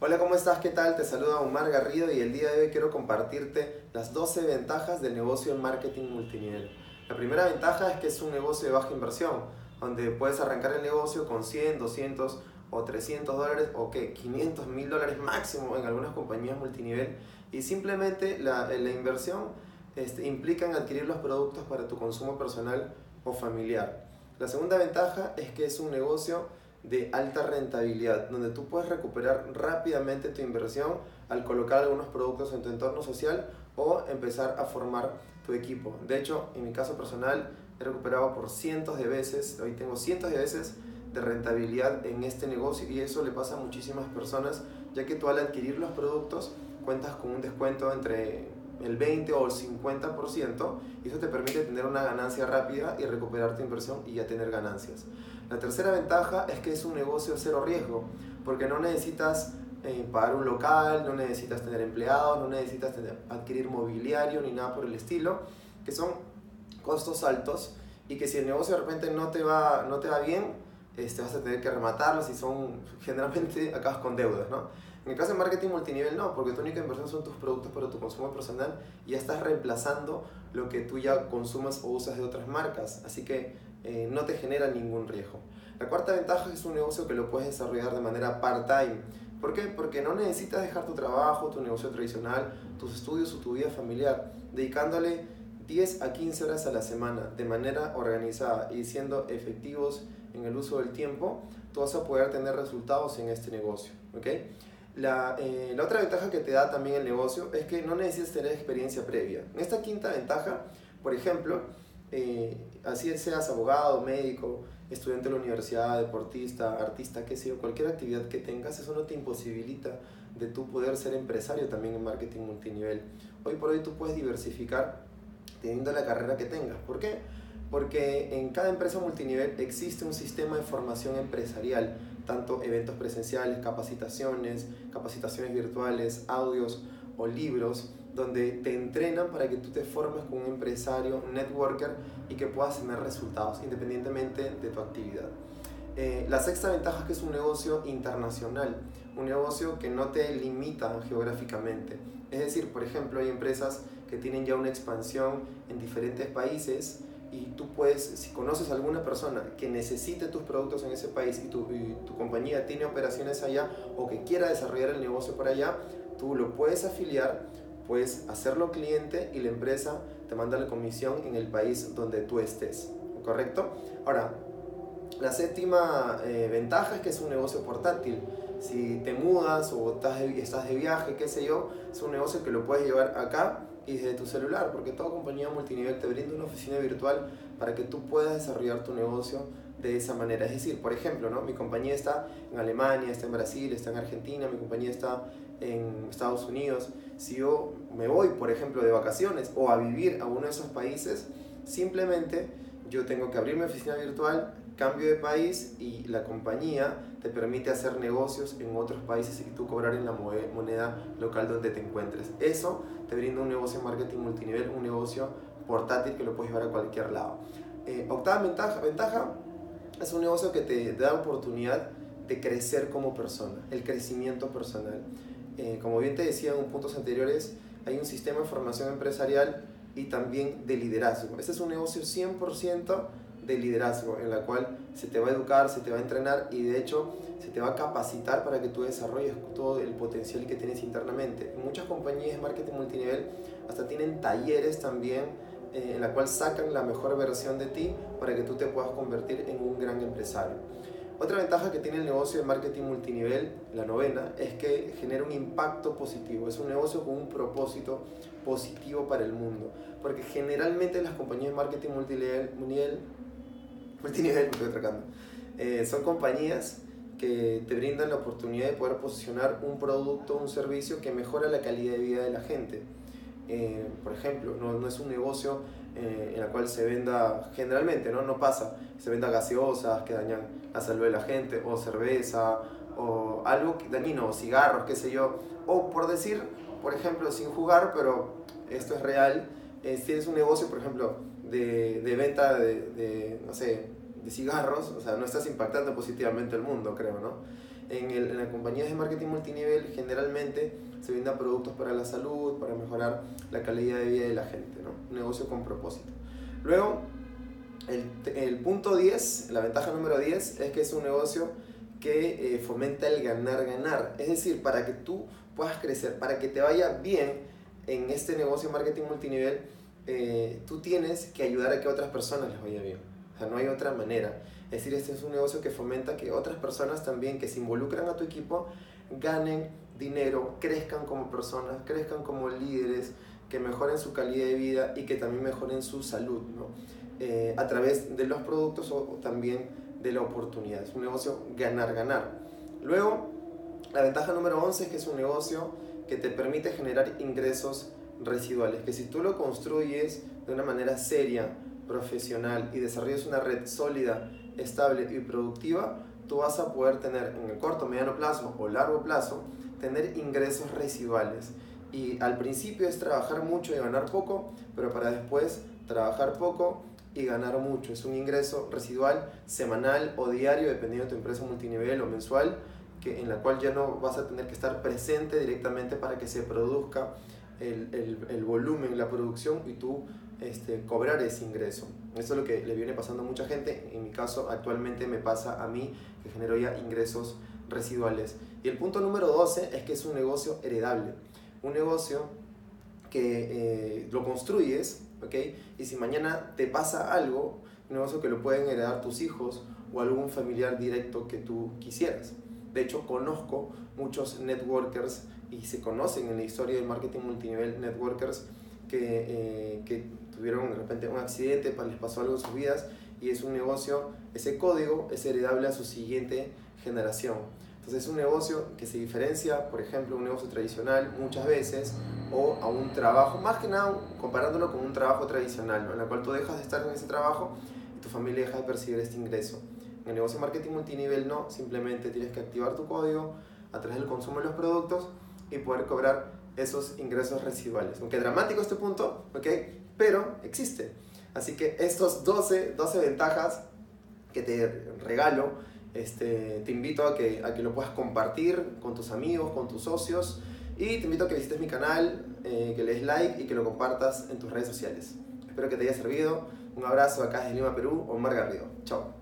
Hola, ¿cómo estás? ¿Qué tal? Te saluda Omar Garrido y el día de hoy quiero compartirte las 12 ventajas del negocio en marketing multinivel. La primera ventaja es que es un negocio de baja inversión, donde puedes arrancar el negocio con 100, 200 o 300 dólares o que 500 mil dólares máximo en algunas compañías multinivel y simplemente la, la inversión este, implica adquirir los productos para tu consumo personal o familiar. La segunda ventaja es que es un negocio de alta rentabilidad, donde tú puedes recuperar rápidamente tu inversión al colocar algunos productos en tu entorno social o empezar a formar tu equipo. De hecho, en mi caso personal, he recuperado por cientos de veces, hoy tengo cientos de veces de rentabilidad en este negocio y eso le pasa a muchísimas personas, ya que tú al adquirir los productos cuentas con un descuento entre el 20 o el 50% y eso te permite tener una ganancia rápida y recuperar tu inversión y ya tener ganancias. La tercera ventaja es que es un negocio cero riesgo, porque no necesitas eh, pagar un local, no necesitas tener empleados, no necesitas tener, adquirir mobiliario ni nada por el estilo, que son costos altos y que si el negocio de repente no te va, no te va bien, este, vas a tener que rematarlos y son generalmente acabas con deudas, ¿no? En el caso de marketing multinivel no, porque tu única inversión son tus productos para tu consumo personal y ya estás reemplazando lo que tú ya consumas o usas de otras marcas, así que eh, no te genera ningún riesgo. La cuarta ventaja es un negocio que lo puedes desarrollar de manera part-time. ¿Por qué? Porque no necesitas dejar tu trabajo, tu negocio tradicional, tus estudios o tu vida familiar, dedicándole 10 a 15 horas a la semana de manera organizada y siendo efectivos en el uso del tiempo, tú vas a poder tener resultados en este negocio. ¿okay? La, eh, la, otra ventaja que te da también el negocio es que no necesitas tener experiencia previa. En esta quinta ventaja, por ejemplo, eh, así seas abogado, médico, estudiante de la universidad, deportista, artista, qué sé cualquier actividad que tengas, eso no te imposibilita de tú poder ser empresario también en marketing multinivel. Hoy por hoy tú puedes diversificar teniendo la carrera que tengas. ¿Por qué? Porque en cada empresa multinivel existe un sistema de formación empresarial, tanto eventos presenciales, capacitaciones, capacitaciones virtuales, audios o libros, donde te entrenan para que tú te formes como un empresario, networker y que puedas tener resultados independientemente de tu actividad. Eh, la sexta ventaja es que es un negocio internacional, un negocio que no te limita geográficamente. Es decir, por ejemplo, hay empresas que tienen ya una expansión en diferentes países y tú puedes, si conoces a alguna persona que necesite tus productos en ese país y tu, y tu compañía tiene operaciones allá o que quiera desarrollar el negocio por allá, tú lo puedes afiliar, puedes hacerlo cliente y la empresa te manda la comisión en el país donde tú estés, ¿correcto? Ahora, la séptima eh, ventaja es que es un negocio portátil. Si te mudas o estás de, estás de viaje, qué sé yo, es un negocio que lo puedes llevar acá y desde tu celular, porque toda compañía multinivel te brinda una oficina virtual para que tú puedas desarrollar tu negocio de esa manera. Es decir, por ejemplo, ¿no? mi compañía está en Alemania, está en Brasil, está en Argentina, mi compañía está en Estados Unidos. Si yo me voy, por ejemplo, de vacaciones o a vivir a uno de esos países, simplemente yo tengo que abrir mi oficina virtual, cambio de país y la compañía te permite hacer negocios en otros países y tú cobrar en la moneda local donde te encuentres. Eso te brinda un negocio en marketing multinivel, un negocio portátil que lo puedes llevar a cualquier lado. Eh, octava ventaja, ventaja es un negocio que te da oportunidad de crecer como persona, el crecimiento personal. Eh, como bien te decía en puntos anteriores, hay un sistema de formación empresarial y también de liderazgo. Este es un negocio 100% de liderazgo, en la cual se te va a educar, se te va a entrenar y de hecho se te va a capacitar para que tú desarrolles todo el potencial que tienes internamente. En muchas compañías de marketing multinivel hasta tienen talleres también eh, en la cual sacan la mejor versión de ti para que tú te puedas convertir en un gran empresario. Otra ventaja que tiene el negocio de marketing multinivel, la novena, es que genera un impacto positivo. Es un negocio con un propósito positivo para el mundo. Porque generalmente las compañías de marketing multinivel, multinivel, eh, son compañías que te brindan la oportunidad de poder posicionar un producto, un servicio que mejora la calidad de vida de la gente. Eh, por ejemplo, no, no, es un negocio eh, en el cual se venda, generalmente, ¿no? No pasa, se venda gaseosas que dañan la salud de la gente, o cerveza, o algo dañino, o cigarros, qué sé yo, o por decir, por ejemplo, sin jugar, pero esto es real, eh, si tienes un negocio, por ejemplo, de, de venta de, de, no sé, de cigarros, o sea, no estás impactando positivamente el mundo, creo, ¿no? En, el, en las compañías de marketing multinivel generalmente se venden productos para la salud, para mejorar la calidad de vida de la gente, ¿no? un negocio con propósito. Luego, el, el punto 10, la ventaja número 10 es que es un negocio que eh, fomenta el ganar-ganar. Es decir, para que tú puedas crecer, para que te vaya bien en este negocio de marketing multinivel, eh, tú tienes que ayudar a que otras personas les vaya bien. O sea, no hay otra manera. Es decir, este es un negocio que fomenta que otras personas también que se involucran a tu equipo ganen dinero, crezcan como personas, crezcan como líderes, que mejoren su calidad de vida y que también mejoren su salud, ¿no? Eh, a través de los productos o también de la oportunidad. Es un negocio ganar-ganar. Luego, la ventaja número 11 es que es un negocio que te permite generar ingresos residuales, que si tú lo construyes de una manera seria, profesional y desarrollas una red sólida, estable y productiva, tú vas a poder tener en el corto, mediano plazo o largo plazo, tener ingresos residuales. Y al principio es trabajar mucho y ganar poco, pero para después trabajar poco y ganar mucho. Es un ingreso residual semanal o diario, dependiendo de tu empresa multinivel o mensual, que, en la cual ya no vas a tener que estar presente directamente para que se produzca el, el, el volumen, la producción y tú este, cobrar ese ingreso. Eso es lo que le viene pasando a mucha gente. En mi caso, actualmente me pasa a mí que genero ya ingresos residuales. Y el punto número 12 es que es un negocio heredable. Un negocio que eh, lo construyes ¿ok? Y si mañana te pasa algo, un negocio que lo pueden heredar tus hijos o algún familiar directo que tú quisieras. De hecho, conozco muchos networkers y se conocen en la historia del marketing multinivel networkers que, eh, que tuvieron de repente un accidente, les pasó algo en sus vidas y es un negocio, ese código es heredable a su siguiente generación. Entonces es un negocio que se diferencia, por ejemplo, un negocio tradicional muchas veces o a un trabajo, más que nada comparándolo con un trabajo tradicional, en el cual tú dejas de estar en ese trabajo y tu familia deja de percibir este ingreso. En el negocio de marketing multinivel no, simplemente tienes que activar tu código a través del consumo de los productos y poder cobrar esos ingresos residuales. Aunque dramático este punto, ¿ok? Pero existe. Así que estos 12, 12 ventajas que te regalo este, te invito a que, a que lo puedas compartir con tus amigos, con tus socios y te invito a que visites mi canal, eh, que le des like y que lo compartas en tus redes sociales. Espero que te haya servido. Un abrazo acá desde Lima, Perú, Omar Garrido. Chao.